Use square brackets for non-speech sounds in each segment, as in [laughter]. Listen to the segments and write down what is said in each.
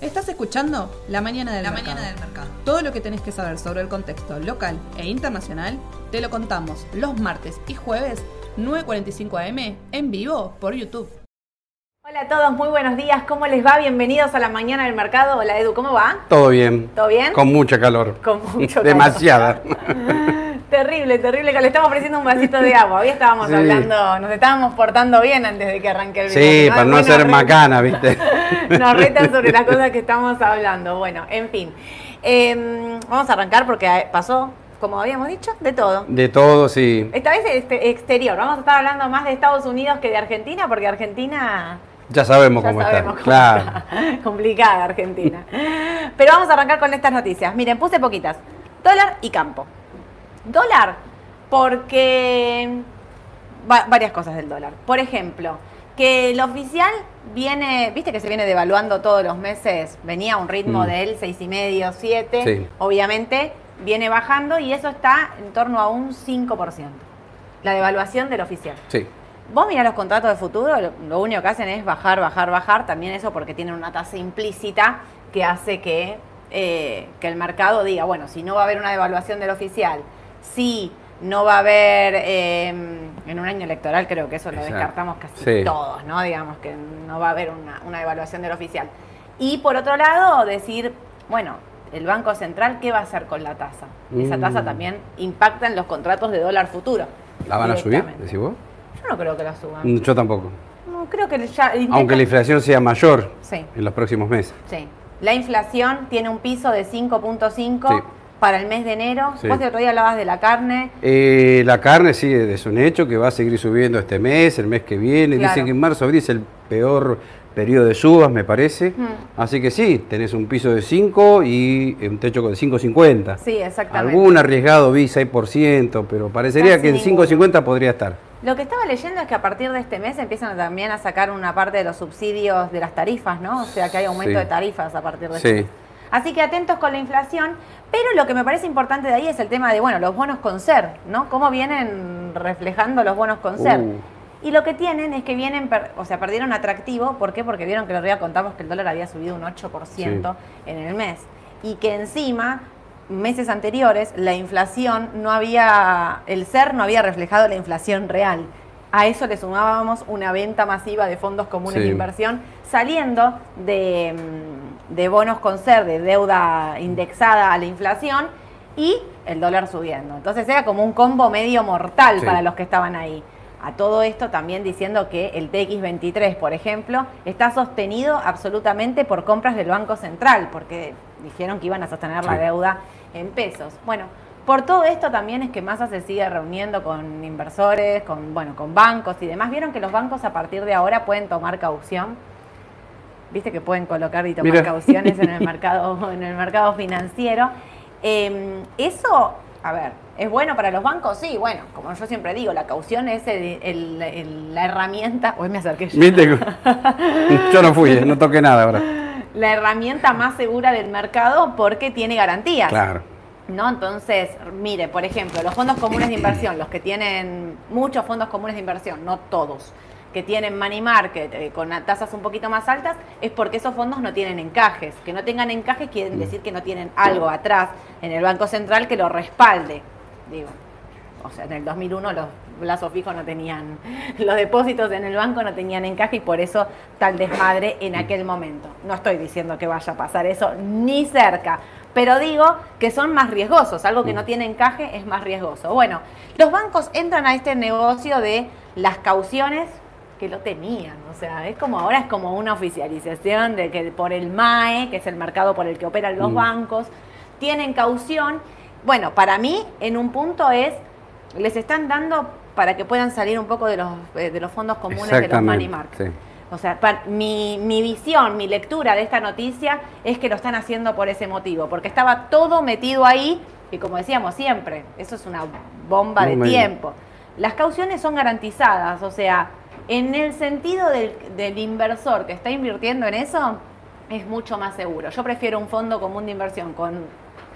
Estás escuchando La Mañana del, La mercado. Mañana del Mercado. Todo lo que tenés que saber sobre el contexto local e internacional te lo contamos los martes y jueves 9.45 am en vivo por YouTube. Hola a todos, muy buenos días. ¿Cómo les va? Bienvenidos a la mañana del mercado. Hola Edu, ¿cómo va? Todo bien. ¿Todo bien? Con mucha calor. Con mucho [laughs] calor. Demasiada. Terrible, terrible. que Le estamos ofreciendo un vasito de agua. Hoy estábamos Sí. hablando, nos estábamos portando bien antes de que arranque el video. Sí, para no retan- macana, ¿viste? [laughs] Nos retan sobre las cosas que estamos hablando. Bueno, en fin. Eh, vamos a arrancar porque pasó, como habíamos dicho, de todo. De todo, sí. Esta vez este, exterior. Vamos a estar hablando más de Estados Unidos que de Argentina, porque Argentina Ya sabemos Ya cómo sabemos está. cómo Claro. está. [laughs] Complicada Argentina. Pero vamos a arrancar con estas noticias. Miren, puse poquitas. Dólar y campo. Dólar, porque va- varias cosas del dólar. Por ejemplo, que el oficial viene, viste que se viene devaluando todos los meses, venía a un ritmo Mm. del 6,5, 7, Sí. obviamente viene bajando y eso está en torno a un 5%. La devaluación del oficial. Sí. Vos mirás los contratos de futuro, lo, lo único que hacen es bajar, bajar, bajar. También eso porque tienen una tasa implícita que hace que, eh, que el mercado diga, bueno, si no va a haber una devaluación del oficial, si no va a haber, eh, en un año electoral creo que eso lo Exacto. descartamos casi Sí. todos, ¿no? Digamos que no va a haber una, una devaluación del oficial. Y por otro lado, decir, bueno, el Banco Central, ¿qué va a hacer con la tasa? Esa Mm. tasa también impacta en los contratos de dólar futuro. ¿La van a subir, decís vos? Yo no creo que la suban. Mm, Yo tampoco. No, creo que ya. Aunque la inflación sea mayor Sí, en los próximos meses. sí. La inflación tiene un piso de 5.5 Sí. Para el mes de enero. Sí. Vos el otro día hablabas de la carne. Eh, la carne sí es un hecho que va a seguir subiendo este mes, el mes que viene. Claro. Dicen que en marzo, abril es el peor periodo de subas, me parece. Mm. Así que sí, tenés un piso de 5 y un techo de 5,50. Sí, exactamente. Algún arriesgado vi 6%, pero parecería Casi que en ninguno. 5,50 podría estar. Lo que estaba leyendo es que a partir de este mes empiezan también a sacar una parte de los subsidios de las tarifas, ¿no? O sea que hay aumento Sí. de tarifas a partir de Sí. este mes. Así que atentos con la inflación, pero lo que me parece importante de ahí es el tema de, bueno, los bonos con ser, ¿no? Cómo vienen reflejando los bonos con ser. Uh. Y lo que tienen es que vienen, o sea, perdieron atractivo, ¿por qué? Porque vieron que el día contamos que el dólar había subido un 8% en el mes. Y que encima, meses anteriores, la inflación no había, el ser no había reflejado la inflación real. A eso le sumábamos una venta masiva de fondos comunes Sí. de inversión saliendo de, mm, de bonos con ser, de deuda indexada a la inflación y el dólar subiendo. Entonces era como un combo medio mortal Sí. para los que estaban ahí. A todo esto también diciendo que el TX23, por ejemplo, está sostenido absolutamente por compras del Banco Central, porque dijeron que iban a sostener la deuda en pesos. Bueno, por todo esto también es que Massa se sigue reuniendo con inversores, con, bueno, con bancos y demás. ¿Vieron que los bancos a partir de ahora pueden tomar caución? Viste que pueden colocar y tomar Mira. cauciones en el [laughs] mercado, en el mercado financiero. Eh, eso, a ver, ¿es bueno para los bancos? Sí, bueno, como yo siempre digo, la caución es el- el- el- la herramienta. Hoy me acerqué yo. ¿Viste? [laughs] Yo no fui, eh, no toqué nada ahora. La herramienta más segura del mercado porque tiene garantías. Claro. ¿No? Entonces, mire, por ejemplo, los fondos comunes de inversión, los que tienen muchos fondos comunes de inversión, no todos, que tienen money market eh, con tasas un poquito más altas, es porque esos fondos no tienen encajes. Que no tengan encajes quieren decir que no tienen algo atrás en el Banco Central que lo respalde. Digo, o sea, en el 2001 los plazos fijos no tenían, [laughs] los depósitos en el banco no tenían encaje y por eso tal desmadre en aquel momento. No estoy diciendo que vaya a pasar eso ni cerca, pero digo que son más riesgosos, algo que no tiene encaje es más riesgoso. Bueno, los bancos entran a este negocio de las cauciones que lo tenían, o sea, es como ahora es como una oficialización de que por el MAE, que es el mercado por el que operan los Mm. bancos, tienen caución. Bueno, para mí en un punto es les están dando para que puedan salir un poco de los, eh, de los fondos comunes de los money market. sí. O sea, mi, mi visión, mi lectura de esta noticia es que lo están haciendo por ese motivo, porque estaba todo metido ahí y como decíamos siempre, eso es una bomba de tiempo. Las cauciones son garantizadas, o sea, en el sentido del, del inversor que está invirtiendo en eso, es mucho más seguro. Yo prefiero un fondo común de inversión con,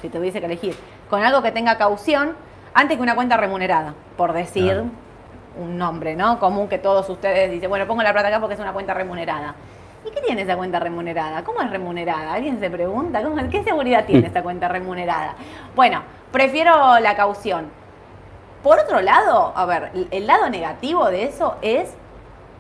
si tuviese que elegir, con algo que tenga caución, antes que una cuenta remunerada, por decir Claro. Un nombre, ¿no? Común que todos ustedes dicen, bueno, pongo la plata acá porque es una cuenta remunerada. ¿Y qué tiene esa cuenta remunerada? ¿Cómo es remunerada? ¿Alguien se pregunta? ¿Cómo, ¿Qué seguridad tiene [laughs] esta cuenta remunerada? Bueno, prefiero la caución. Por otro lado, a ver, el lado negativo de eso es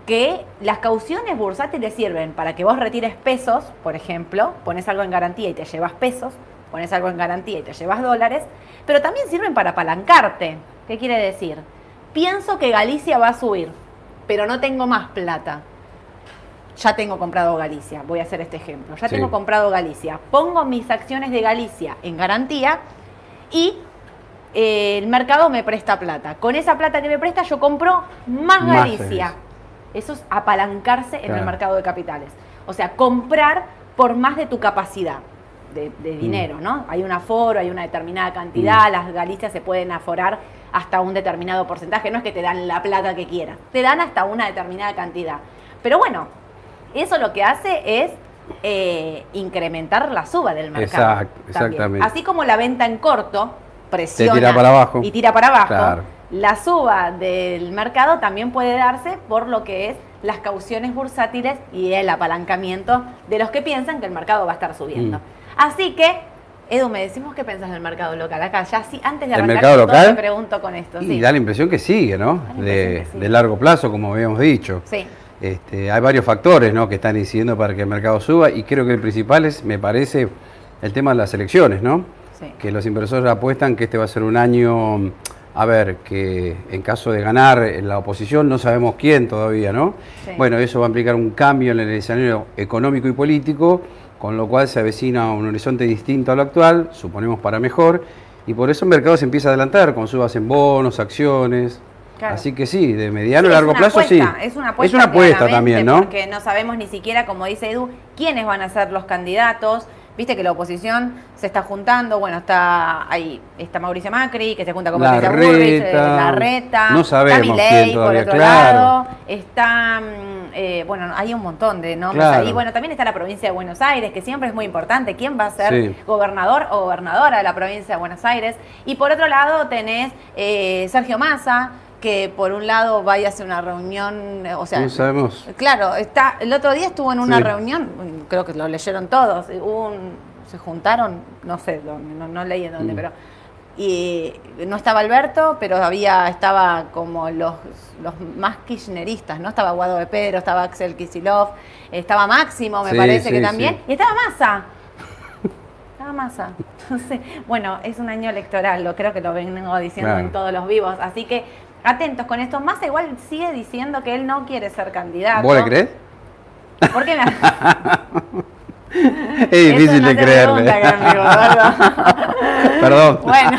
que las cauciones bursátiles sirven para que vos retires pesos, por ejemplo, pones algo en garantía y te llevas pesos, pones algo en garantía y te llevas dólares, pero también sirven para apalancarte. ¿Qué quiere decir? Pienso que Galicia va a subir, pero no tengo más plata. Ya tengo comprado Galicia, voy a hacer este ejemplo. Ya Sí. tengo comprado Galicia. Pongo mis acciones de Galicia en garantía y eh, el mercado me presta plata. Con esa plata que me presta yo compro más Más Galicia. Eso es apalancarse en el mercado de capitales. O sea, comprar por más de tu capacidad de, Mm. de dinero, ¿no? Hay un aforo, hay una determinada cantidad, las Galicias se pueden aforar hasta un determinado porcentaje, no es que te dan la plata que quieras, te dan hasta una determinada cantidad. Pero bueno, eso lo que hace es eh, incrementar la suba del mercado. Exacto, también. exactamente. Así como la venta en corto presiona tira para abajo. y tira para abajo, Claro. la suba del mercado también puede darse por lo que es las cauciones bursátiles y el apalancamiento de los que piensan que el mercado va a estar subiendo. Mm. Así que, Edu, me decimos qué pensás del mercado local. Acá, ya sí, antes de ¿El arrancar mercado con todo, local? te pregunto con esto. Y sí. da la impresión que sigue, ¿no? De, que largo plazo, como habíamos dicho. Sí, Este, hay varios factores ¿no? que están incidiendo para que el mercado suba y creo que el principal es, me parece, el tema de las elecciones, ¿no? sí. Que los inversores apuestan que este va a ser un año, a ver, que en caso de ganar la oposición, no sabemos quién todavía, ¿no? Sí. Bueno, eso va a implicar un cambio en el escenario económico y político, con lo cual se avecina un horizonte distinto a lo actual, suponemos para mejor, y por eso el mercado se empieza a adelantar con subas en bonos, acciones. Claro. Así que sí, de mediano Sí, a largo plazo apuesta, sí. Es una apuesta, Es una apuesta también, ¿no? Porque no sabemos ni siquiera, como dice Edu, quiénes van a ser los candidatos. Viste que la oposición se está juntando, bueno, está ahí, está Mauricio Macri, que se junta con Patricia Bullrich, eh, Larreta, no sabemos está quién por otro claro. lado, está, mm, eh, bueno, hay un montón de nombres Claro. ahí. Bueno, también está la provincia de Buenos Aires, que siempre es muy importante. ¿Quién va a ser Sí. gobernador o gobernadora de la provincia de Buenos Aires? Y por otro lado tenés eh, Sergio Massa, que por un lado vaya a una reunión, eh, o sea, no sabemos. Claro, está, el otro día estuvo en una Sí. reunión, creo que lo leyeron todos, hubo un- se juntaron, no sé, dónde, no, no leí en dónde, Mm. pero y no estaba Alberto, pero había, estaba como los, los más kirchneristas, ¿no? Estaba Guado de Pedro, estaba Axel Kisilov, estaba Máximo, me Sí, parece que también, y estaba Massa. Estaba Massa. [laughs] Entonces, bueno, es un año electoral, lo creo que lo vengo diciendo Claro. en todos los vivos, así que atentos con esto. Massa igual sigue diciendo que él no quiere ser candidato. ¿Vos le crees? ¿Por qué me [laughs] [laughs] Es difícil no de creerle. [laughs] Perdón. Bueno,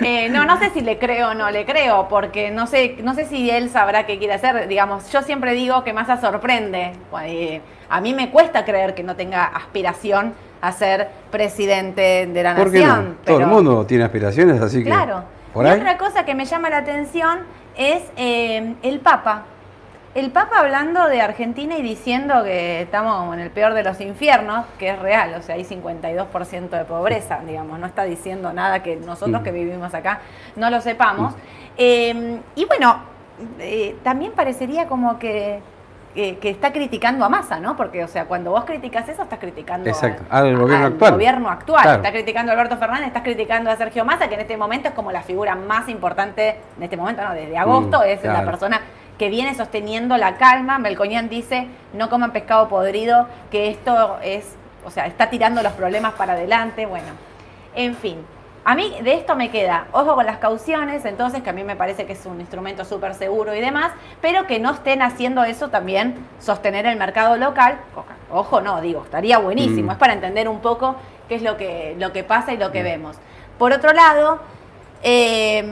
eh, no, no sé si le creo o no le creo, porque no sé, no sé si él sabrá qué quiere hacer. Digamos, yo siempre digo que Massa sorprende. Eh, a mí me cuesta creer que no tenga aspiración a ser presidente de la ¿Por qué nación. no? Todo el mundo tiene aspiraciones, así que. Claro. ¿Por y otra cosa que me llama la atención es eh, el Papa. El Papa hablando de Argentina y diciendo que estamos en el peor de los infiernos, que es real, o sea, hay 52% de pobreza, digamos, no está diciendo nada que nosotros Mm. que vivimos acá no lo sepamos. Eh, y bueno, eh, también parecería como que, que, que está criticando a Massa, ¿no? Porque, o sea, cuando vos criticas eso, estás criticando Exacto, al gobierno al actual. gobierno actual. Claro. Está criticando a Alberto Fernández, estás criticando a Sergio Massa, que en este momento es como la figura más importante, en este momento no, desde agosto, Mm, es la claro. persona que viene sosteniendo la calma. Melconian dice, no coman pescado podrido, que esto es, o sea, está tirando los problemas para adelante, bueno, en fin. A mí de esto me queda, ojo con las cauciones, entonces que a mí me parece que es un instrumento súper seguro y demás, pero que no estén haciendo eso también, sostener el mercado local. Ojo, no, digo, estaría buenísimo, Mm. es para entender un poco qué es lo que, lo que pasa y lo que vemos. Por otro lado, eh,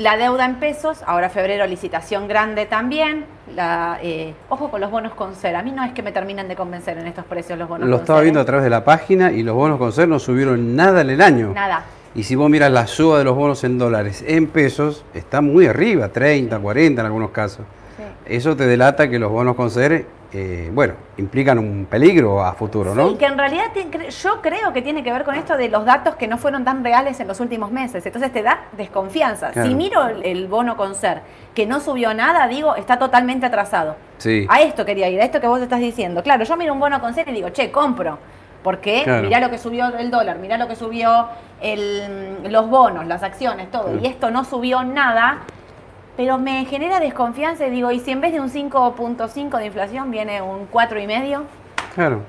la deuda en pesos, ahora febrero licitación grande también. La, eh, ojo con los bonos con ser. A mí no es que me terminan de convencer en estos precios los bonos Lo con estaba ser, viendo ¿eh? a través de la página y los bonos con ser no subieron nada en el año. Nada. Y si vos miras la suba de los bonos en dólares en pesos, está muy arriba, 30, 40 en algunos casos. Sí. Eso te delata que los bonos con ser eh, bueno, implican un peligro a futuro, ¿no? Sí, que en realidad te- yo creo que tiene que ver con esto de los datos que no fueron tan reales en los últimos meses. Entonces te da desconfianza. Claro. Si miro el, el bono con ser, que no subió nada, digo, está totalmente atrasado. Sí. A esto quería ir, a esto que vos estás diciendo. Claro, yo miro un bono con ser y digo, che, compro. Porque Claro. mirá lo que subió el dólar, mirá lo que subió el- los bonos, las acciones, todo. Claro. Y esto no subió nada. Pero me genera desconfianza y digo, ¿y si en vez de un 5.5 de inflación viene un 4,5? Claro.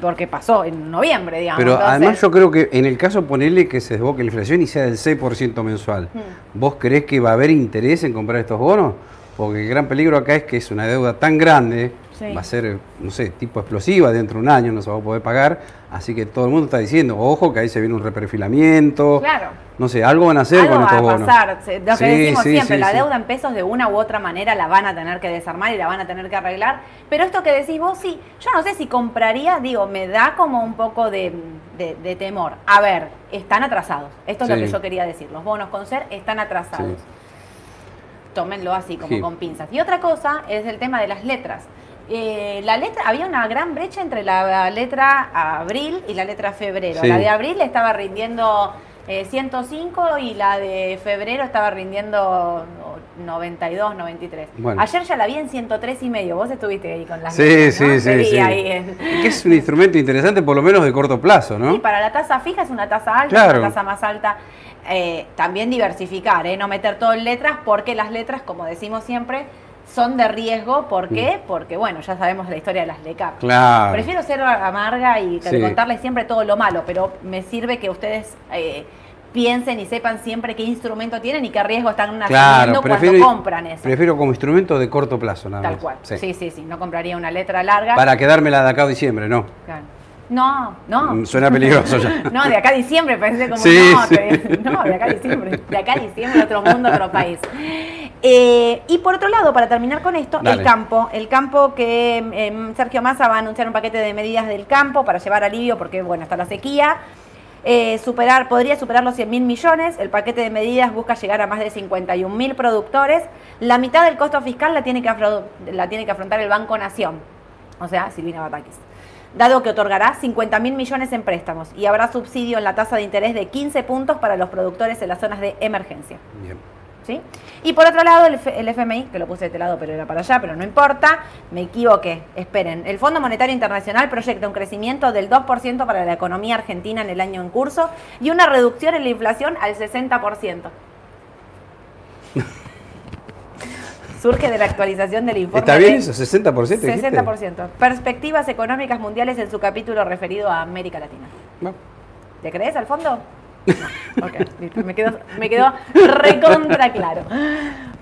Porque pasó en noviembre, digamos. Pero Entonces, además yo creo que en el caso ponerle que se desboque la inflación y sea del 6% mensual, Hmm. ¿vos creés que va a haber interés en comprar estos bonos? Porque el gran peligro acá es que es una deuda tan grande, Sí. va a ser, no sé, tipo explosiva dentro de un año, no se va a poder pagar, así que todo el mundo está diciendo, ojo, que ahí se viene un reperfilamiento, Claro. no sé, algo van a hacer Algo con va estos a bonos. pasar. Se- Lo que Sí, decimos sí, siempre, la deuda en pesos de una u otra manera la van a tener que desarmar y la van a tener que arreglar. Pero esto que decís vos, sí, yo no sé si compraría, digo, me da como un poco de, de- de temor. A ver, están atrasados. Esto es lo que yo quería decir. Los bonos con ser están atrasados. Tómenlo así, como Sí. con pinzas. Y otra cosa es el tema de las letras. Eh, la letra, había una gran brecha entre la letra abril y la letra febrero. Sí. La de abril estaba rindiendo eh, 105 y la de febrero estaba rindiendo no, 92, 93. Bueno. Ayer ya la vi en 103 y medio. Vos estuviste ahí con las Sí, letras, ¿no? sí, Te sí, sí. ahí en- Que es un instrumento interesante, por lo menos de corto plazo, ¿no? Sí, para la tasa fija es una tasa alta, Claro. una tasa más alta. Eh, también diversificar, ¿eh? no meter todo en letras, porque las letras, como decimos siempre, son de riesgo. ¿Por qué? Porque, bueno, ya sabemos la historia de las LECAP. Claro. Prefiero ser amarga y Sí. contarles siempre todo lo malo, pero me sirve que ustedes eh, piensen y sepan siempre qué instrumento tienen y qué riesgo están asumiendo Claro, cuando compran eso. prefiero como instrumento de corto plazo, nada Tal cual. Sí. Sí. sí, sí, No compraría una letra larga. Para quedármela de acá a diciembre, ¿no? Claro. No, no. Mm, Suena peligroso ya. [laughs] No, de acá a diciembre parece como Sí, no, [laughs] no, de acá a diciembre, de acá a diciembre otro mundo, otro país. Eh, y por otro lado, para terminar con esto, Dale. el campo, el campo que em, Sergio Massa va a anunciar un paquete de medidas del campo para llevar alivio porque bueno, está la sequía. Eh, superar, podría superar los 100 mil millones. El paquete de medidas busca llegar a más de 51 mil productores. La mitad del costo fiscal la tiene, que la tiene que afrontar el Banco Nación, o sea, Silvina Batakis. Dado que otorgará 50 mil millones en préstamos y habrá subsidio en la tasa de interés de 15 puntos para los productores en las zonas de emergencia. Bien. ¿Sí? Y por otro lado, el, F- el FMI, que lo puse de este lado, pero era para allá, pero no importa, me equivoqué. Esperen, el Fondo Monetario Internacional proyecta un crecimiento del 2% para la economía argentina en el año en curso y una reducción en la inflación al 60%. [laughs] Surge de la actualización del informe. ¿Está bien eso? ¿60%? dijiste? 60%. Perspectivas económicas mundiales en su capítulo referido a América Latina. Bueno, ¿Te crees al fondo? [laughs] Ok, listo. Me quedó, me quedó recontra claro.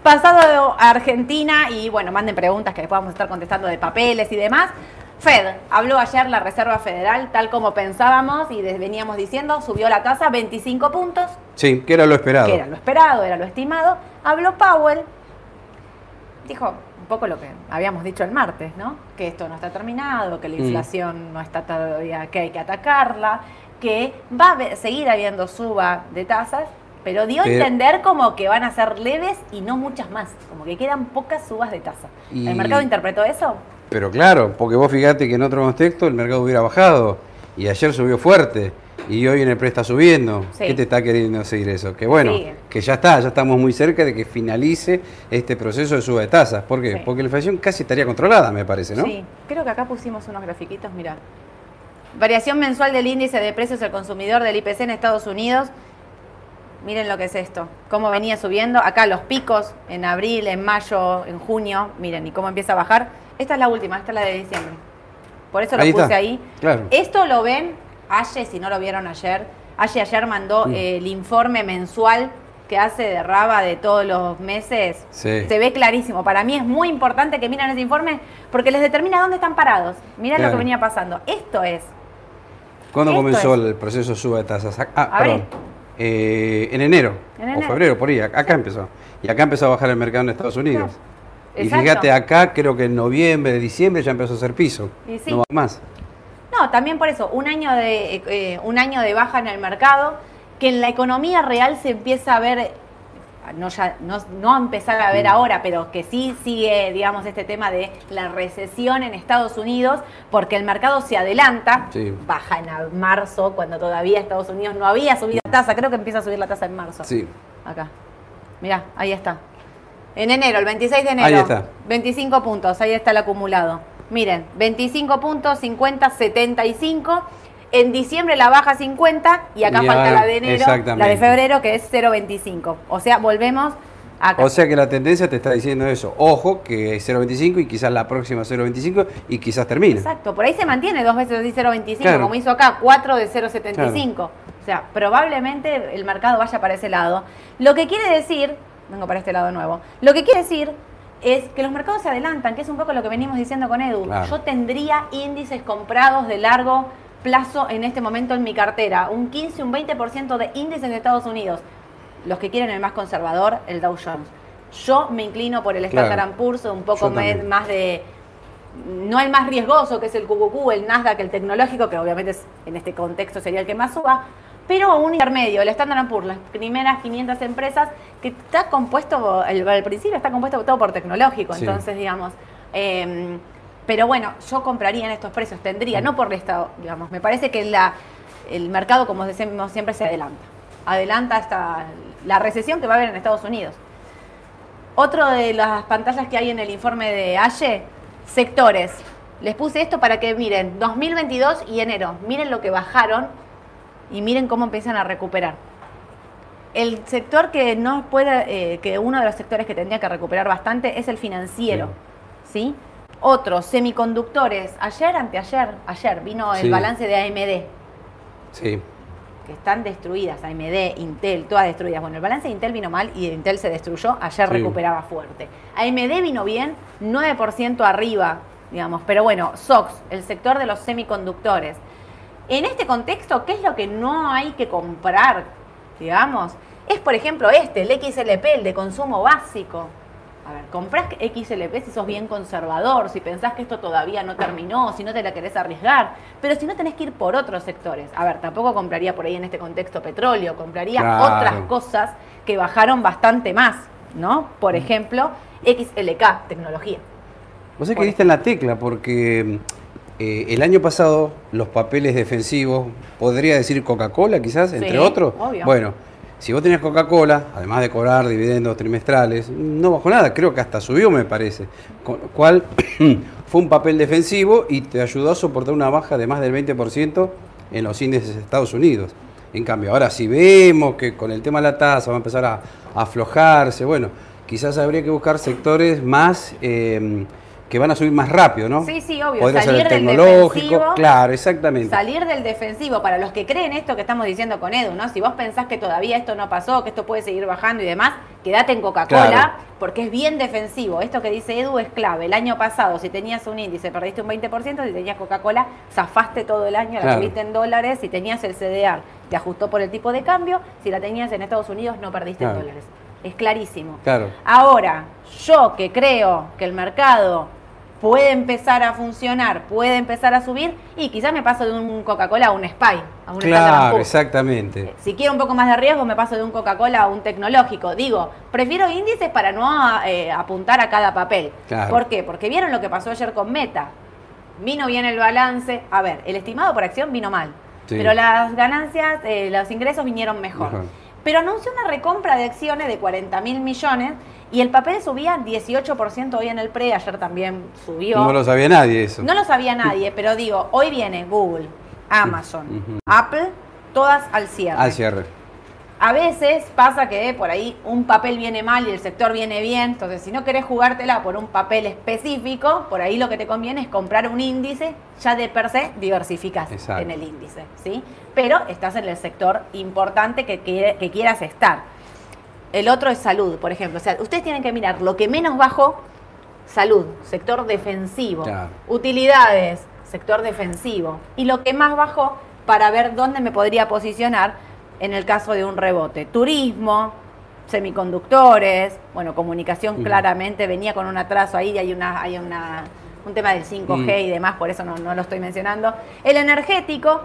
Pasado a Argentina y bueno, manden preguntas que después vamos a estar contestando de papeles y demás. Fed, habló ayer la Reserva Federal, tal como pensábamos y veníamos diciendo, subió la tasa 25 puntos, Sí, que era lo esperado. que era lo esperado, era lo estimado. Habló Powell, dijo un poco lo que habíamos dicho el martes, ¿no? Que esto no está terminado, que la Mm. inflación no está todavía, que hay que atacarla, que va a seguir habiendo suba de tasas, pero dio a entender como que van a ser leves y no muchas más, como que quedan pocas subas de tasa. Y- ¿El mercado interpretó eso? Pero claro, porque vos fíjate que en otro contexto el mercado hubiera bajado y ayer subió fuerte y hoy en el pre está subiendo. Sí. ¿Qué te está queriendo decir eso? Que bueno, Sí. que ya está, ya estamos muy cerca de que finalice este proceso de suba de tasas. ¿Por qué? Sí. Porque la inflación casi estaría controlada, me parece, ¿no? Sí, creo que acá pusimos unos grafiquitos, mira. Variación mensual del índice de precios al consumidor del IPC en Estados Unidos. Miren lo que es esto, cómo venía subiendo. Acá los picos en abril, en mayo, en junio. Miren, y cómo empieza a bajar. Esta es la última, esta es la de diciembre. Por eso lo Ahí puse está, ahí. claro. Esto lo ven, Aye, si no lo vieron ayer. Aye ayer mandó eh, el informe mensual que hace de Raba de todos los meses. Sí. Se ve clarísimo. Para mí es muy importante que miren ese informe porque les determina dónde están parados. Miren lo Claro. que venía pasando. Esto es. ¿Cuándo Esto comenzó es- el proceso de suba de tasas? Ah, Abril. perdón. Eh, en enero. En O febrero, por ahí. Acá empezó. Y acá empezó a bajar el mercado en Estados Unidos. Y fíjate, acá creo que en noviembre, diciembre ya empezó a hacer piso. Y sí. No va más. No, también por eso, un año de, eh, un año de baja en el mercado, que en la economía real se empieza a ver no, ya, no, no empezar a ver Mm. ahora, pero que sí sigue, digamos, este tema de la recesión en Estados Unidos, porque el mercado se adelanta, Sí. baja en a- marzo, cuando todavía Estados Unidos no había subido la tasa, creo que empieza a subir la tasa en marzo. Sí. Acá. Mirá, ahí está. En enero, el 26 de enero. Ahí está. 25 puntos, ahí está el acumulado. Miren, 25 puntos, 50, 75. En diciembre la baja 50 y acá Y falta ahora- la de enero, la de febrero que es 0,25. O sea, volvemos acá. O sea que la tendencia te está diciendo eso. Ojo, que es 0.25 y quizás la próxima 0.25 y quizás termine. Exacto, por ahí se mantiene dos veces de 0,25, Claro. como hizo acá, 4 de 0,75. O sea, probablemente el mercado vaya para ese lado. Lo que quiere decir, vengo para este lado nuevo, lo que quiere decir es que los mercados se adelantan, que es un poco lo que venimos diciendo con Edu. Claro. Yo tendría índices comprados de largo plazo en este momento en mi cartera, un 15, un 20% de índices de Estados Unidos. Los que quieren el más conservador, el Dow Jones. Yo me inclino por el Claro. Standard Poor's, un poco más de no el más riesgoso, que es el QQQ, el Nasdaq, el tecnológico, que obviamente es- en este contexto sería el que más suba, pero un intermedio, el Standard Poor's, las primeras 500 empresas, que está compuesto, al, al principio está compuesto todo por tecnológico, Sí. entonces, digamos, eh, pero bueno, yo compraría en estos precios, tendría, no por el Estado, digamos, me parece que la, el mercado, como decimos siempre, se adelanta, adelanta hasta la recesión que va a haber en Estados Unidos. Otro de las pantallas que hay en el informe de AYE, sectores. Les puse esto para que miren, 2022 y enero, miren lo que bajaron y miren cómo empiezan a recuperar. El sector que no puede, eh, que uno de los sectores que tendría que recuperar bastante es el financiero, ¿sí? Otro, semiconductores. Ayer, anteayer, ayer vino el Sí. balance de AMD Sí. que están destruidas, AMD, Intel, todas destruidas. Bueno, el balance de Intel vino mal y Intel se destruyó, ayer Sí. recuperaba fuerte. AMD vino bien, 9% arriba, digamos, pero bueno, SOX, el sector de los semiconductores. En este contexto, ¿qué es lo que no hay que comprar, digamos? Es, por ejemplo, este, el XLP, el de consumo básico. A ver, comprás XLP si sos bien conservador, si pensás que esto todavía no terminó, si no te la querés arriesgar, pero si no tenés que ir por otros sectores. A ver, tampoco compraría por ahí en este contexto petróleo, compraría Claro. otras cosas que bajaron bastante más, ¿no? Por ejemplo, XLK, tecnología. Vos Por que diste en la tecla porque eh, el año pasado los papeles defensivos, podría decir Coca-Cola quizás, entre Sí, otros. obvio. Bueno, si vos tenías Coca-Cola, además de cobrar dividendos trimestrales, no bajó nada, creo que hasta subió me parece. Con lo cual [clears throat] fue un papel defensivo y te ayudó a soportar una baja de más del 20% en los índices de Estados Unidos. En cambio, ahora si vemos que con el tema de la tasa va a empezar a, a aflojarse, bueno, quizás habría que buscar sectores más eh, que van a subir más rápido, ¿no? Sí, sí, obvio. Podría ser Salir el del tecnológico, defensivo, claro, exactamente. Salir del defensivo, para los que creen esto que estamos diciendo con Edu, ¿no? Si vos pensás que todavía esto no pasó, que esto puede seguir bajando y demás, quédate en Coca-Cola, Claro. porque es bien defensivo. Esto que dice Edu es clave. El año pasado, si tenías un índice, perdiste un 20%, si tenías Coca-Cola, zafaste todo el año, la Claro. tuviste en dólares, si tenías el CDR, te ajustó por el tipo de cambio, si la tenías en Estados Unidos, no perdiste en dólares. Es clarísimo. Claro. Ahora, yo que creo que el mercado puede empezar a funcionar, puede empezar a subir, y quizás me paso de un Coca-Cola a un Spy, a un Claro, exactamente. Si quiero un poco más de riesgo, me paso de un Coca-Cola a un tecnológico. Digo, prefiero índices para no eh, apuntar a cada papel. Claro. ¿Por qué? Porque vieron lo que pasó ayer con Meta. Vino bien el balance. A ver, el estimado por acción vino mal. Sí. Pero las ganancias, eh, los ingresos vinieron mejor. Mejor. Pero anunció una recompra de acciones de 40 mil millones y el papel subía 18% hoy en el pre. Ayer también subió. No lo sabía nadie eso. No lo sabía nadie, pero digo, hoy viene Google, Amazon. Apple, todas al cierre. Al cierre. A veces pasa que por ahí un papel viene mal y el sector viene bien, entonces si no querés jugártela por un papel específico, por ahí lo que te conviene es comprar un índice, ya de per se diversificás Exacto. en el índice, ¿sí? Pero estás en el sector importante que, quieras estar. El otro es salud, por ejemplo. O sea, ustedes tienen que mirar lo que menos bajó, salud, sector defensivo. Claro. Utilidades, sector defensivo. Y lo que más bajó para ver dónde me podría posicionar en el caso de un rebote. Turismo, semiconductores, bueno, comunicación Mm. claramente venía con un atraso ahí, hay una, hay una, un tema del 5G Mm. y demás, por eso no, no lo estoy mencionando. El energético,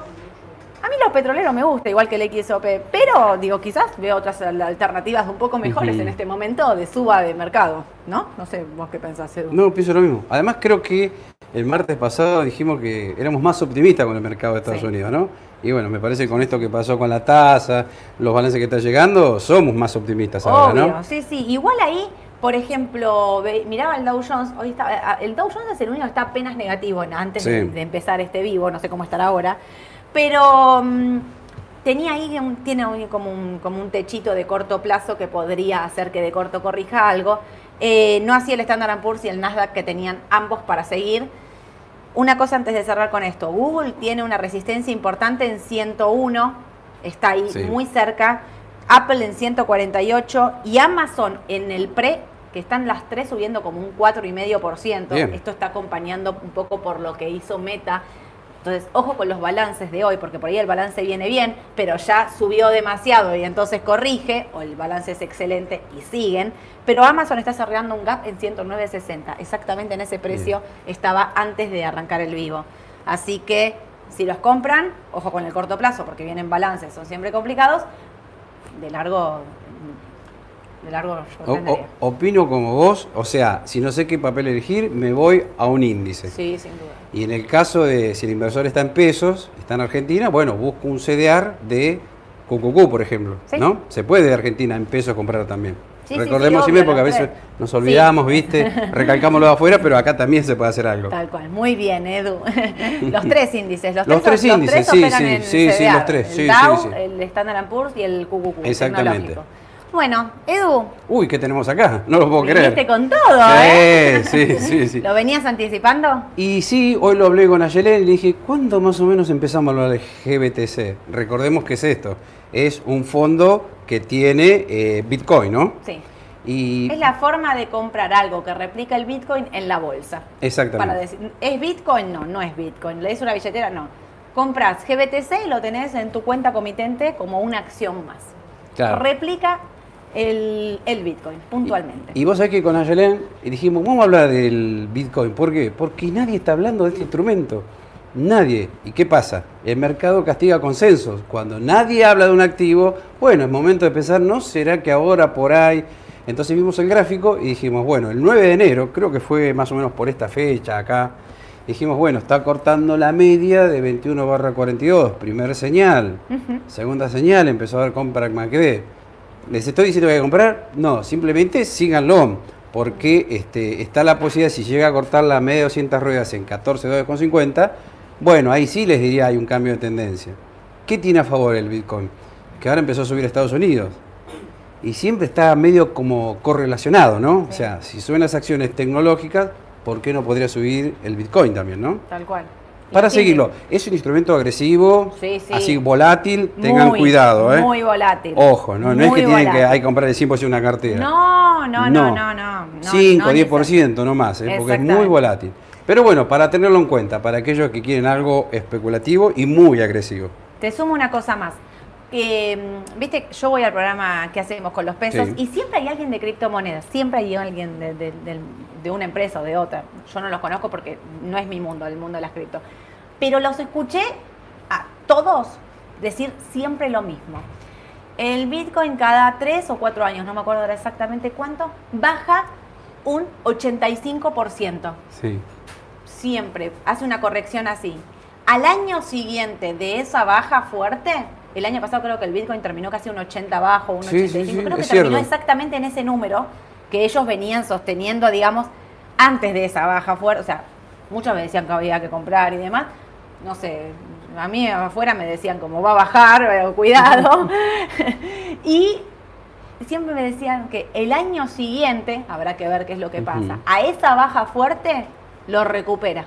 A mí los petroleros me gusta, igual que el XOP, pero digo, quizás veo otras alternativas un poco mejores en este momento de suba de mercado, ¿no? No sé, vos qué pensás, Edu. No, pienso lo mismo. Además, creo que el martes pasado dijimos que éramos más optimistas con el mercado de Estados Sí. Unidos, ¿no? Y bueno, me parece que con esto que pasó con la tasa, los balances que está llegando, somos más optimistas ahora, ¿no? sí, sí. Igual ahí, por ejemplo, miraba el Dow Jones, hoy está, el Dow Jones es el único que está apenas negativo antes de, Sí. de empezar este vivo, no sé cómo estará ahora, pero mm, tenía ahí, un- tiene un- como, un, como un techito de corto plazo que podría hacer que de corto corrija algo. Eh, no así el Standard Poor's y el Nasdaq que tenían ambos para seguir. Una cosa antes de cerrar con esto, Google tiene una resistencia importante en 101, está ahí Sí. muy cerca, Apple en 148 y Amazon en el pre, que están las tres subiendo como un 4,5%. Bien. Esto está acompañando un poco por lo que hizo Meta. Entonces, ojo con los balances de hoy, porque por ahí el balance viene bien, pero ya subió demasiado y entonces corrige, o el balance es excelente y siguen. Pero Amazon está cerrando un gap en 109.60, exactamente en ese precio estaba antes de arrancar el vivo. Así que si los compran, ojo con el corto plazo, porque vienen balances, son siempre complicados. De largo, de largo o- opino como vos, o sea, si no sé qué papel elegir, me voy a un índice. Sí, sin duda. Y en el caso de si el inversor está en pesos, está en Argentina, bueno, busco un CDR de QQQ, por ejemplo, Sí. ¿no? Se puede de Argentina en pesos comprar también. Sí, sí, Recordemos sí, obvio, porque a los veces tres. nos Sí. olvidamos, ¿viste? [laughs] Recalcamos lo de afuera, pero acá también se puede hacer algo. Tal cual, muy bien, Edu. [laughs] los tres índices, los, Los tres, tres índices, sí, operan sí, sí, sí, CDR, los tres, El sí, Dow, sí, sí. el Standard Poor's y el QQQ. Exactamente. Bueno, Edu, Uy, ¿qué tenemos acá? No lo puedo viniste creer. con todo, ¿eh? Sí, sí, sí. [laughs] ¿Lo venías anticipando? Y sí, hoy lo hablé con Ayelen y le dije, ¿cuándo más o menos empezamos lo GBTC? Recordemos que es esto, es un fondo que tiene eh, Bitcoin, ¿no? Sí. Y Es la forma de comprar algo que replica el Bitcoin en la bolsa. Exactamente. Para decir, ¿es Bitcoin? No, no es Bitcoin. ¿Le des una billetera? No. Compras GBTC y lo tenés en tu cuenta comitente como una acción más. Claro. Replica el, el Bitcoin, puntualmente. Y vos sabés que con Ayelen dijimos, vamos a hablar del Bitcoin. ¿Por qué? Porque nadie está hablando de este instrumento. Nadie. ¿Y qué pasa? El mercado castiga consensos. Cuando nadie habla de un activo, bueno, es momento de pensar, ¿no será que ahora por ahí? Entonces vimos el gráfico y dijimos, bueno, el 9 de enero, creo que fue más o menos por esta fecha acá, dijimos, bueno, está cortando la media de 21 barra 42, primer señal. Segunda señal, empezó a haber compra MACD. ¿Les estoy diciendo que hay que comprar? No, simplemente síganlo, porque este, está la posibilidad, si llega a cortar la media de 200 ruedas en 14 dólares con 50, bueno, ahí sí les diría hay un cambio de tendencia. ¿Qué tiene a favor el Bitcoin? Que ahora empezó a subir a Estados Unidos. Y siempre está medio como correlacionado, ¿no? O sea, si suben las acciones tecnológicas, ¿por qué no podría subir el Bitcoin también, no? Tal cual. Para seguirlo, es un instrumento agresivo, Sí, sí. así volátil, tengan Muy, cuidado, ¿eh? Muy volátil. Ojo, no, no es que tienen que hay que comprar el 100% una cartera. No, no, no, no, no. no, 5, no 10%, no más, ¿eh? porque es muy volátil. Pero bueno, para tenerlo en cuenta, para aquellos que quieren algo especulativo y muy agresivo. Te sumo una cosa más. Mm, Viste, yo voy al programa que hacemos con los pesos Sí. y siempre hay alguien de criptomonedas, siempre hay alguien de, de- del- de una empresa o de otra. Yo no los conozco porque no es mi mundo, el mundo de las cripto. Pero los escuché a todos decir siempre lo mismo. El Bitcoin cada tres o cuatro años, no me acuerdo ahora exactamente cuánto, baja un 85% Sí. siempre hace una corrección así. Al año siguiente de esa baja fuerte, el año pasado creo que el Bitcoin terminó casi un 80 bajo, un Sí, sí, 85, sí, creo que terminó cierto. exactamente en ese número que ellos venían sosteniendo, digamos, antes de esa baja fuerte. O sea, muchos me decían que había que comprar y demás. No sé, a mí afuera me decían como va a bajar, pero cuidado. [laughs] y siempre me decían que el año siguiente, habrá que ver qué es lo que pasa, a esa baja fuerte lo recupera.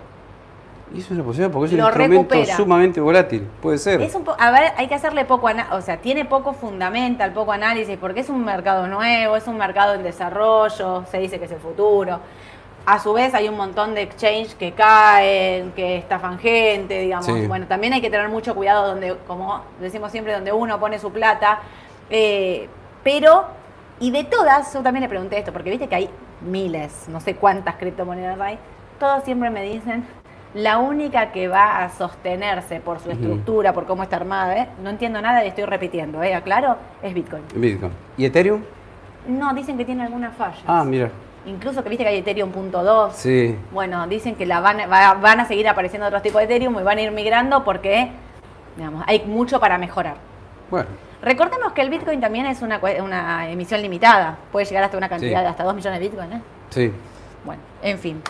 Y eso es una posibilidad porque es un Lo instrumento recupera. sumamente volátil. Puede ser. Es un a ver, hay que hacerle poco o sea, tiene poco fundamental, poco análisis, porque es un mercado nuevo, es un mercado en desarrollo, se dice que es el futuro. A su vez hay un montón de exchange que caen, que estafan gente, digamos. Sí. Bueno, también hay que tener mucho cuidado donde, como decimos siempre, donde uno pone su plata. Eh, pero, y de todas, yo también le pregunté esto, porque viste que hay miles, no sé cuántas criptomonedas hay, todos siempre me dicen, la única que va a sostenerse por su estructura, por cómo está armada, ¿eh? no entiendo nada y estoy repitiendo, ¿eh? aclaro, es Bitcoin. Bitcoin. ¿Y Ethereum? No, dicen que tiene algunas fallas. Ah, mira. Incluso que viste que hay Ethereum punto .2. Sí. Bueno, dicen que la van, va- van a seguir apareciendo otros tipos de Ethereum y van a ir migrando porque digamos, hay mucho para mejorar. Bueno, Recordemos que el Bitcoin también es una, una emisión limitada. Puede llegar hasta una cantidad Sí. de hasta 2 millones de Bitcoin. ¿eh? sí. Bueno, en fin.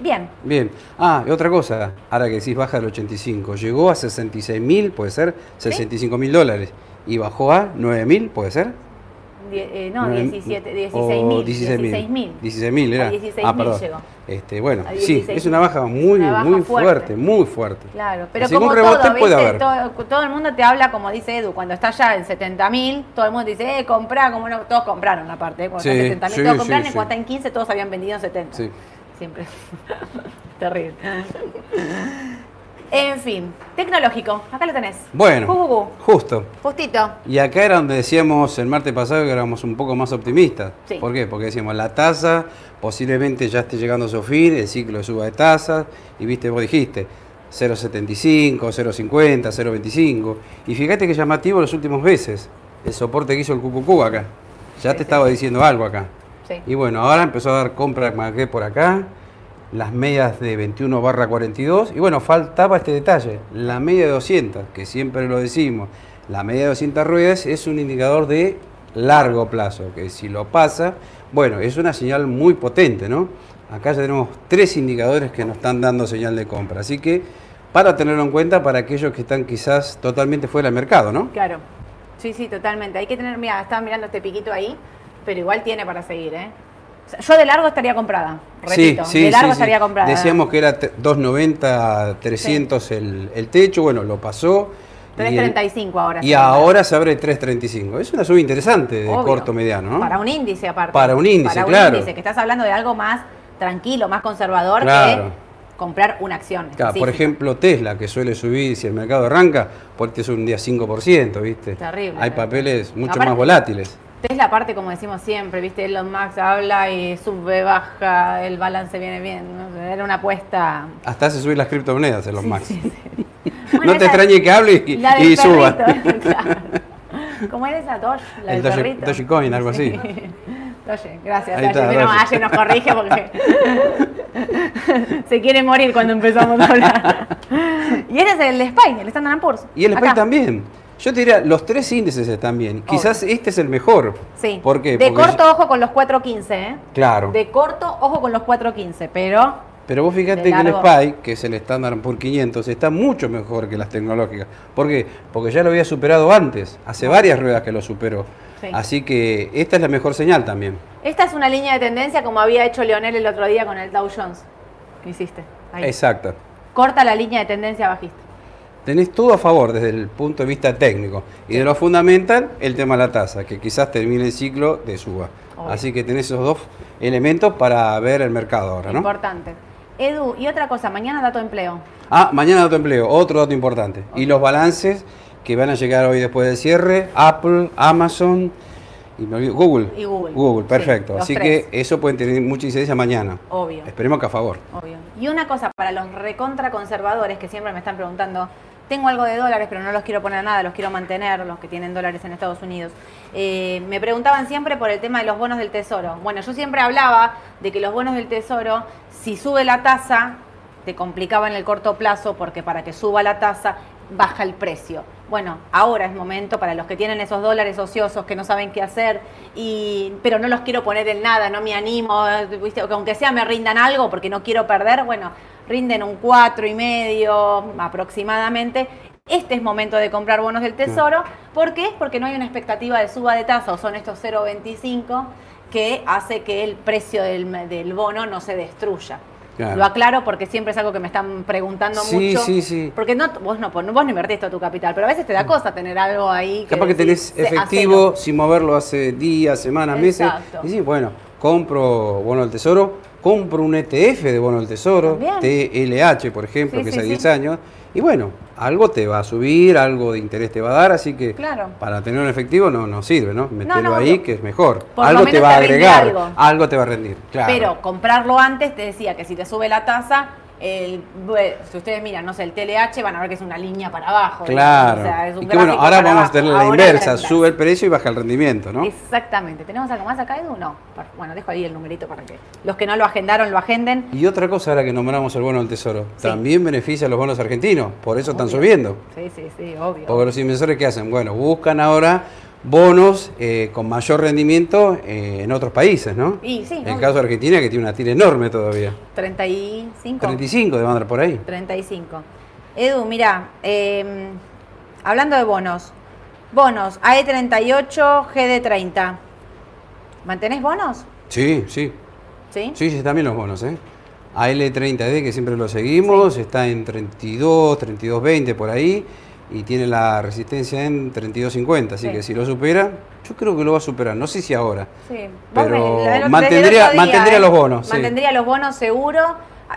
Bien. Bien. Ah, y otra cosa, ahora que decís baja del 85, llegó a 66 mil, puede ser, 65 mil dólares. Y bajó a 9 mil, puede ser. Die- eh, no, Nueve- 17, o 16 mil. 16 mil. 16 mil. 16 mil era. A 16 ah, perdón. llegó. Este, bueno, A sí, 16 es una baja muy, Una baja muy fuerte. fuerte. muy fuerte. Claro, pero Así como un rebote todo, puede haber. Todo, todo el mundo te habla, como dice Edu, cuando está ya en 70 mil, todo el mundo te dice, eh, comprá, como no, todos compraron aparte, ¿eh? cuando Sí, está en 70 mil, sí, todos compraron y cuando está en 15 todos habían vendido en 70. Sí. Siempre. [laughs] Terrible. En fin, tecnológico, acá lo tenés. Bueno, Ju, ju, ju. justo. Justito. Y acá era donde decíamos el martes pasado que éramos un poco más optimistas. Sí. ¿Por qué? Porque decíamos la tasa posiblemente ya esté llegando a su fin, el ciclo de suba de tasas, y viste, vos dijiste 0,75, 0,50, 0,25. Y fíjate que llamativo los últimos meses, el soporte que hizo el QQQ acá. Ya Sí, te sí. estaba diciendo algo acá. Sí. Y bueno, ahora empezó a dar compra MACD por acá, las medias de 21 barra 42, y bueno, faltaba este detalle, la media de 200, que siempre lo decimos, la media de 200 ruedas es un indicador de largo plazo, que si lo pasa, bueno, es una señal muy potente, ¿no? Acá ya tenemos tres indicadores que nos están dando señal de compra, así que para tenerlo en cuenta para aquellos que están quizás totalmente fuera del mercado, ¿no? Claro. Sí, sí, totalmente. Hay que tener, mira, estaba mirando este piquito ahí, pero igual tiene para seguir, ¿eh? Yo de largo estaría comprada, repito, de largo sí. estaría comprada. Decíamos que era te- 290, 300 el, el techo, bueno, lo pasó. y el- 335 ahora. Y ahora se abre 335. Es una suba interesante de Obvio. corto mediano, ¿no? Para un índice aparte. Para un índice, Para un claro. índice, que estás hablando de algo más tranquilo, más conservador Claro. que comprar una acción. Claro, por ejemplo, Tesla, que suele subir si el mercado arranca, porque es un día 5%, ¿viste? Terrible. Hay papeles mucho más volátiles. Tesla aparte, como decimos siempre, viste, Elon Musk habla y sube, baja, el balance viene bien. ¿no? Era una apuesta. Hasta hace subir las criptomonedas Max. [laughs] Bueno, no te extrañe que hable y, La y suba. perrito, [laughs] claro. ¿Cómo era esa Doge? La El del Doge- perrito. Dogecoin, algo así. Doge, gracias. Ahí está, Doge. Aye nos corrige porque [laughs] se quiere morir cuando empezamos a hablar. y ese es el SPY, el Standard Poor's. Y el SPY Acá. también. Yo te diría, los tres índices están bien. Quizás este es el mejor. Sí. ¿Por qué? De Porque corto ojo con los 4.15, ¿eh? Claro. De corto ojo con los 4.15, pero Pero vos fíjate que el. SPY, que es el estándar por 500, está mucho mejor que las tecnológicas. ¿Por qué? Porque ya lo había superado antes. Hace varias ruedas que lo superó. Sí. Así que esta es la mejor señal también. esta es una línea de tendencia como había hecho Leonel el otro día con el Dow Jones. ¿Qué hiciste? Ahí. Exacto. Corta la línea de tendencia bajista. Tenés todo a favor desde el punto de vista técnico. Y de lo fundamental, el tema de la tasa, que quizás termine el ciclo de suba. Obvio. Así que tenés esos dos elementos para ver el mercado ahora, ¿no? Importante. Edu, y otra cosa, mañana dato de empleo. Ah, mañana dato de empleo, otro dato importante. Y los balances que van a llegar hoy después del cierre, Apple, Amazon y me olvido, Google. Y Google. Google, perfecto. Así tres. que eso puede tener mucha incidencia mañana. Obvio. Esperemos que a favor. Obvio. Y una cosa, para los recontra conservadores que siempre me están preguntando, tengo algo de dólares, pero no los quiero poner nada, los quiero mantener, los que tienen dólares en Estados Unidos. Eh, me preguntaban siempre por el tema de los bonos del tesoro. Bueno, yo siempre hablaba de que los bonos del tesoro, si sube la tasa, te complicaba en el corto plazo, porque para que suba la tasa, baja el precio. Bueno, ahora es momento para los que tienen esos dólares ociosos que no saben qué hacer, y, pero no los quiero poner en nada, no me animo, ¿viste? que aunque sea me rindan algo porque no quiero perder, bueno, rinden un cuatro y medio aproximadamente. Este es momento de comprar bonos del tesoro. ¿Por qué? Porque no hay una expectativa de suba de tasa o son estos 0,25 que hace que el precio del, del bono no se destruya. Claro. Lo aclaro porque siempre es algo que me están preguntando Sí, mucho. sí, sí. Porque no, vos no, vos no invertís todo tu capital, pero a veces te da cosa tener algo ahí. Capaz que tenés "Se- efectivo hacelo". sin moverlo hace días, semanas, meses. Exacto. Y sí, bueno, compro bono del tesoro, compro un ETF de bono del tesoro, También. TLH, por ejemplo, Sí, que sí, es a sí. 10 años. Y bueno, algo te va a subir, algo de interés te va a dar, así que Claro. para tener un efectivo no, no sirve, ¿no? Metelo no, ahí que es mejor. Algo te va a agregar, algo. algo. te va a rendir. Claro. Pero comprarlo antes te decía que si te sube la tasa, el, bueno, si ustedes miran, no sé, el TLH van a ver que es una línea para abajo. Claro. O sea, es un y que bueno, ahora vamos a tener la Ahora inversa, sube el precio y baja el rendimiento, ¿no? Exactamente. ¿Tenemos algo más acá, Edu? No. Bueno, dejo ahí el numerito para que los que no lo agendaron lo agenden. Y otra cosa ahora que nombramos el bono del tesoro, Sí. también beneficia a los bonos argentinos, por eso están subiendo. Sí, sí, sí, obvio. Porque los inversores ¿qué hacen? Bueno, buscan ahora bonos eh, con mayor rendimiento eh, en otros países, ¿no? Y sí, En el caso de Argentina, que tiene una tira enorme todavía. 35. 35 de andar por ahí. 35. Edu, mira, eh, hablando de bonos. Bonos, AE38, GD30. ¿Mantenés bonos? Sí, sí. ¿Sí? Sí, sí, también los bonos, ¿eh? AL30D, que siempre lo seguimos, está en 32, 32.20 por ahí, y tiene la resistencia en 32.50, así Sí. que si lo supera, yo creo que lo va a superar, no sé si ahora. Sí. Pero me- mantendría- mantendría ¿eh? los bonos, sí. Mantendría los bonos seguro.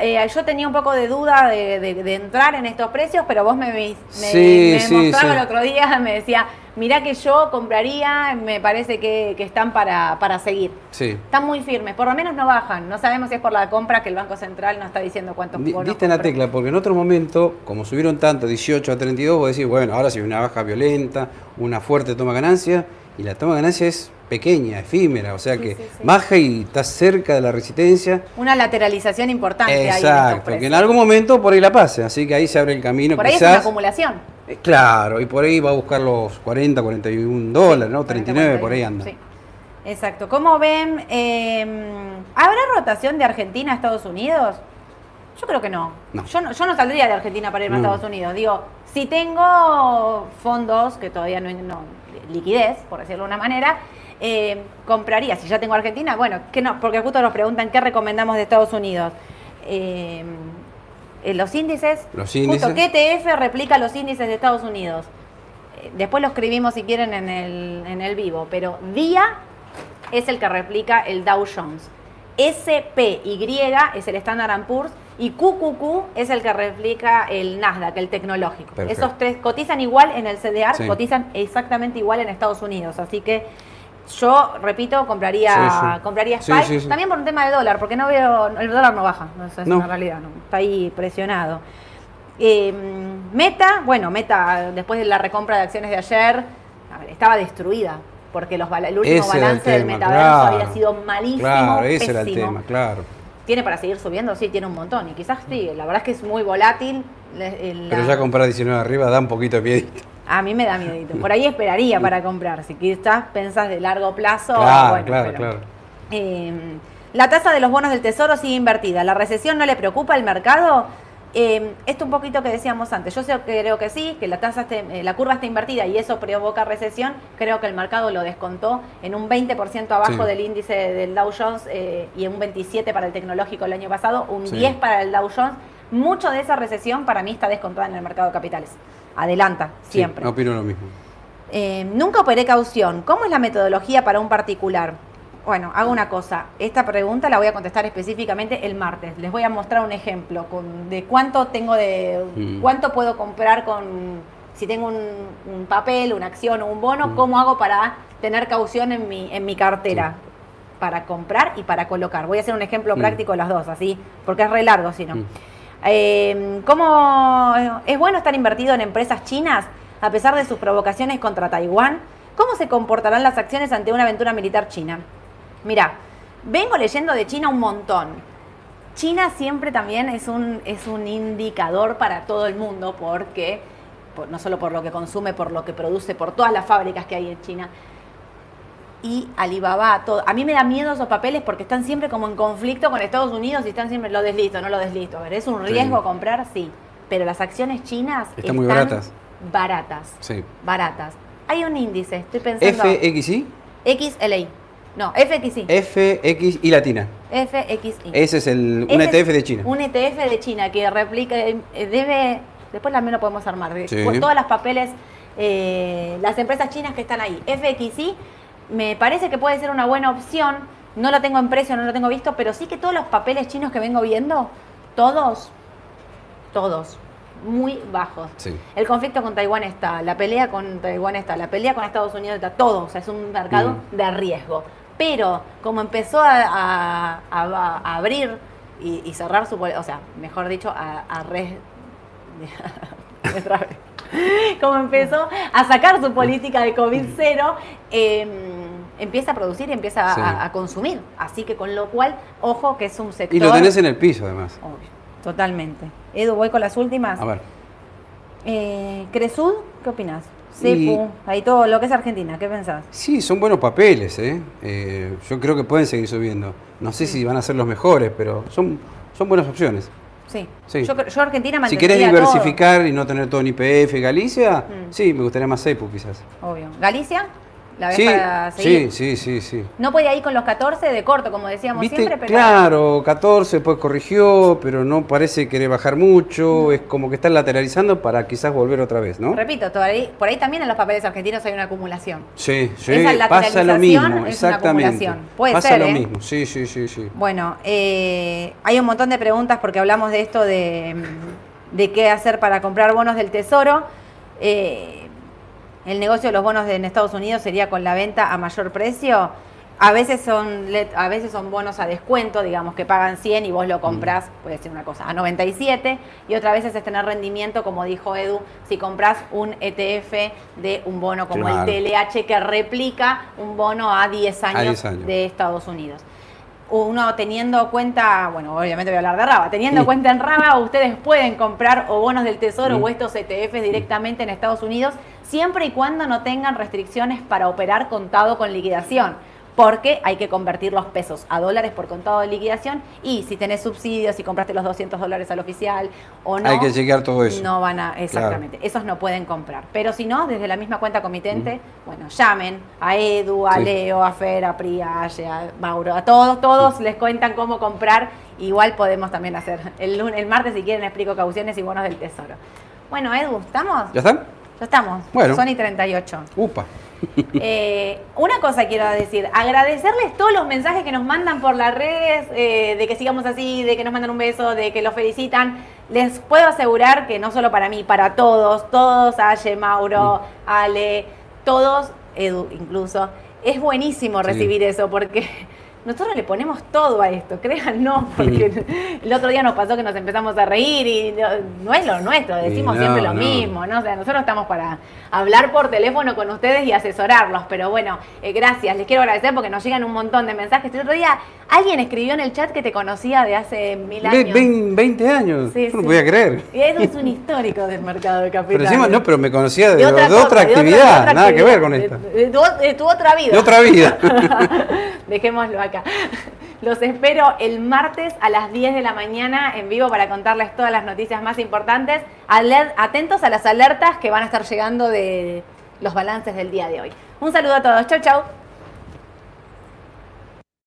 Eh, yo tenía un poco de duda de, de- de entrar en estos precios, pero vos me, me, Sí, me sí, mostraba el otro día, me decía, mirá que yo compraría, me parece que, que están para, para seguir. Sí. Están muy firmes, por lo menos no bajan. No sabemos si es por la compra que el Banco Central no está diciendo cuántos Di- bonos Diste en la tecla, porque en otro momento, como subieron tanto, 18 a 32, vos decís, bueno, ahora sí una baja violenta, una fuerte toma ganancia, y la toma ganancia es pequeña, efímera, o sea Sí, que sí, sí. baja y está cerca de la resistencia. Una lateralización importante ahí en estos Exacto, que en algún momento por ahí la pase, así que ahí se abre el camino Por ahí es una quizás. acumulación. Eh, Claro, y por ahí va a buscar los 40, 41 dólares, ¿no? 39, por ahí anda. Sí. Exacto. ¿Cómo ven? eh, ¿Habrá rotación de Argentina a Estados Unidos? Yo creo que no. No. Yo, no yo no saldría de Argentina para irme a. Estados Unidos. Digo, si tengo fondos, que todavía no, no liquidez, por decirlo de una manera, eh, compraría. Si ya tengo Argentina, bueno, que no, porque justo nos preguntan qué recomendamos de Estados Unidos. Eh, los índices. Los Justo, índices. ¿qué ETF replica los índices de Estados Unidos? Eh, Después lo escribimos si quieren en el, en el vivo, pero DIA es el que replica el Dow Jones. SPY es el Standard Poor's y QQQ es el que replica el Nasdaq, el tecnológico. Perfecto. Esos tres cotizan igual en el CDR, Sí. cotizan exactamente igual en Estados Unidos. Así que yo, repito, compraría, Sí, sí. compraría SPY. sí. También por un tema de dólar, porque no veo, el dólar no baja, no, es No. una realidad, no, está ahí presionado. Eh, Meta, bueno, Meta, después de la recompra de acciones de ayer, a ver, estaba destruida, porque los, el último Ese era el balance del metaverso claro. había sido malísimo. Claro, ese era el tema, claro. ¿Tiene para seguir subiendo? Sí, tiene un montón. Y quizás sí, la verdad es que es muy volátil. El- Pero la- ya comprar 19 arriba da un poquito de miedito. A mí me da miedito. Por ahí esperaría para comprar. Si quizás pensás de largo plazo. Claro, bueno, claro, pero- claro. Eh, la tasa de los bonos del tesoro sigue invertida. ¿La recesión no le preocupa al mercado? Eh, esto un poquito que decíamos antes. Yo creo que sí, que la tasa esté- eh, la curva está invertida y eso provoca recesión. Creo que el mercado lo descontó en un 20% abajo Sí. del índice del Dow Jones eh, y un 27 para el tecnológico el año pasado, un Sí. 10 para el Dow Jones. Mucho de esa recesión para mí está descontada en el mercado de capitales. Adelanta, Sí, siempre. opino lo mismo. Eh, nunca operé caución. ¿Cómo es la metodología para un particular? Bueno, hago una cosa. Esta pregunta la voy a contestar específicamente el martes. Les voy a mostrar un ejemplo con, de cuánto tengo de Mm. cuánto puedo comprar con si tengo un, un papel, una acción o un bono, Mm. cómo hago para tener caución en mi en mi cartera para comprar y para colocar. Voy a hacer un ejemplo Mm. práctico de las dos, así, porque es re largo si no. Eh, ¿Cómo es bueno estar invertido en empresas chinas a pesar de sus provocaciones contra Taiwán? ¿Cómo se comportarán las acciones ante una aventura militar china? Mira, vengo leyendo de China un montón. China siempre también es un, es un indicador para todo el mundo porque, por- no solo por lo que consume, por lo que produce, por todas las fábricas que hay en China. Y Alibaba, todo. A mí me da miedo esos papeles porque están siempre como en conflicto con Estados Unidos y están siempre, lo deslisto, no lo deslisto. Ver, ¿es un Sí. riesgo comprar? Sí. Pero las acciones chinas Están muy baratas. Baratas. Sí. Baratas. Hay un índice, estoy pensando. FXI, XLI. No, FXI. FX y latina. FXI. Ese es el, un Ese ETF de China. Un ETF de China que replica, eh, debe, después también lo podemos armar, Sí. con todas las papeles, eh, las empresas chinas que están ahí. FXI me parece que puede ser una buena opción, no lo tengo en precio, no lo tengo visto, pero sí que todos los papeles chinos que vengo viendo, todos, todos, muy bajos. Sí. El conflicto con Taiwán está, la pelea con Taiwán está, la pelea con Estados Unidos está, todo. O sea, es un mercado Mm. de riesgo. Pero como empezó a, a- a- a abrir y, y cerrar su, o sea, mejor dicho, a, re- [laughs] como empezó a sacar su política de COVID-0, eh, empieza a producir y empieza a- Sí. a, a consumir. Así que con lo cual, ojo que es un sector... Y lo tenés en el piso, además. Obvio, totalmente. Edu, voy con las últimas. A ver. Eh, Cresud, ¿qué opinas? Y- Cepu, ahí todo lo que es Argentina, ¿qué pensás? Sí, son buenos papeles, ¿eh? Eh, yo creo que pueden seguir subiendo. No sé si van a ser los mejores, pero son, son buenas opciones. Sí. Sí. Yo, yo Argentina Si todo. diversificar y no tener todo en IPF y Galicia, Mm. sí, me gustaría más CEPU quizás. Obvio. ¿Galicia? ¿La ves Sí, para sí, seguir? sí, sí, sí. No podía ir con los 14 de corto, como decíamos Viste, siempre, pero... claro, 14, después corrigió, pero no parece querer bajar mucho, es como que está lateralizando para quizás volver otra vez, ¿no? Repito, ahí, por ahí también en los papeles argentinos hay una acumulación. Sí, sí, Esa pasa lo lateralización mismo, es una exactamente. acumulación. Puede pasa ser, lo ¿eh? mismo, sí, sí, sí, sí. Bueno, eh, hay un montón de preguntas porque hablamos de esto de, de qué hacer para comprar bonos del Tesoro. Eh, el negocio de los bonos en Estados Unidos sería con la venta a mayor precio. A veces son a veces son bonos a descuento, digamos que pagan 100 y vos lo comprás, puede ser una cosa, a 97 y otra vez es tener rendimiento, como dijo Edu, si compras un ETF de un bono como Claro. el TLH que replica un bono a 10 años, 10 años. de Estados Unidos uno teniendo cuenta, bueno, obviamente voy a hablar de Raba, teniendo Sí. cuenta en Raba, ustedes pueden comprar o bonos del Tesoro Mm. o estos ETFs directamente en Estados Unidos, siempre y cuando no tengan restricciones para operar contado con liquidación. Porque hay que convertir los pesos a dólares por contado de liquidación y si tenés subsidios, si compraste los 200 dólares al oficial o no. Hay que chequear todo eso. No van a, exactamente, esos no pueden comprar. Pero si no, desde la misma cuenta comitente, bueno, llamen a Edu, a Sí. Leo, a Fer, a Priya, a Aye, a Mauro, a todos, todos les cuentan cómo comprar. Igual podemos también hacer. El, lunes, el martes, si quieren, explico cauciones y bonos del tesoro. Bueno, Edu, ¿estamos? ¿Ya están? Ya estamos. Bueno. Son y 38. Upa. [laughs] Eh, una cosa quiero decir, agradecerles todos los mensajes que nos mandan por las redes, eh, de que sigamos así, de que nos mandan un beso, de que los felicitan. Les puedo asegurar que no solo para mí, para todos, todos, Aye, Mauro, Ale, todos, Edu incluso, es buenísimo Sí. recibir eso porque nosotros le ponemos todo a esto, [laughs] créanos, porque el otro día nos pasó que nos empezamos a reír y no, no es lo nuestro, decimos no, siempre lo no. mismo, ¿no? O sea, nosotros estamos para hablar por teléfono con ustedes y asesorarlos, pero bueno, eh, gracias, les quiero agradecer porque nos llegan un montón de mensajes. El otro día alguien escribió en el chat que te conocía de hace mil años. vein- 20 años. Sí, no sí. podía creer. Y Edu es un histórico del mercado de capitales. Pero encima, no, pero me conocía de, De otra, de cosa, actividad, de otra nada que ver con esta. De, tu, de tu otra vida. De otra vida. [laughs] Dejémoslo acá. [laughs] Los espero el martes a las 10 de la mañana en vivo para contarles todas las noticias más importantes. Atentos a las alertas que van a estar llegando de los balances del día de hoy. Un saludo a todos. Chau, chau.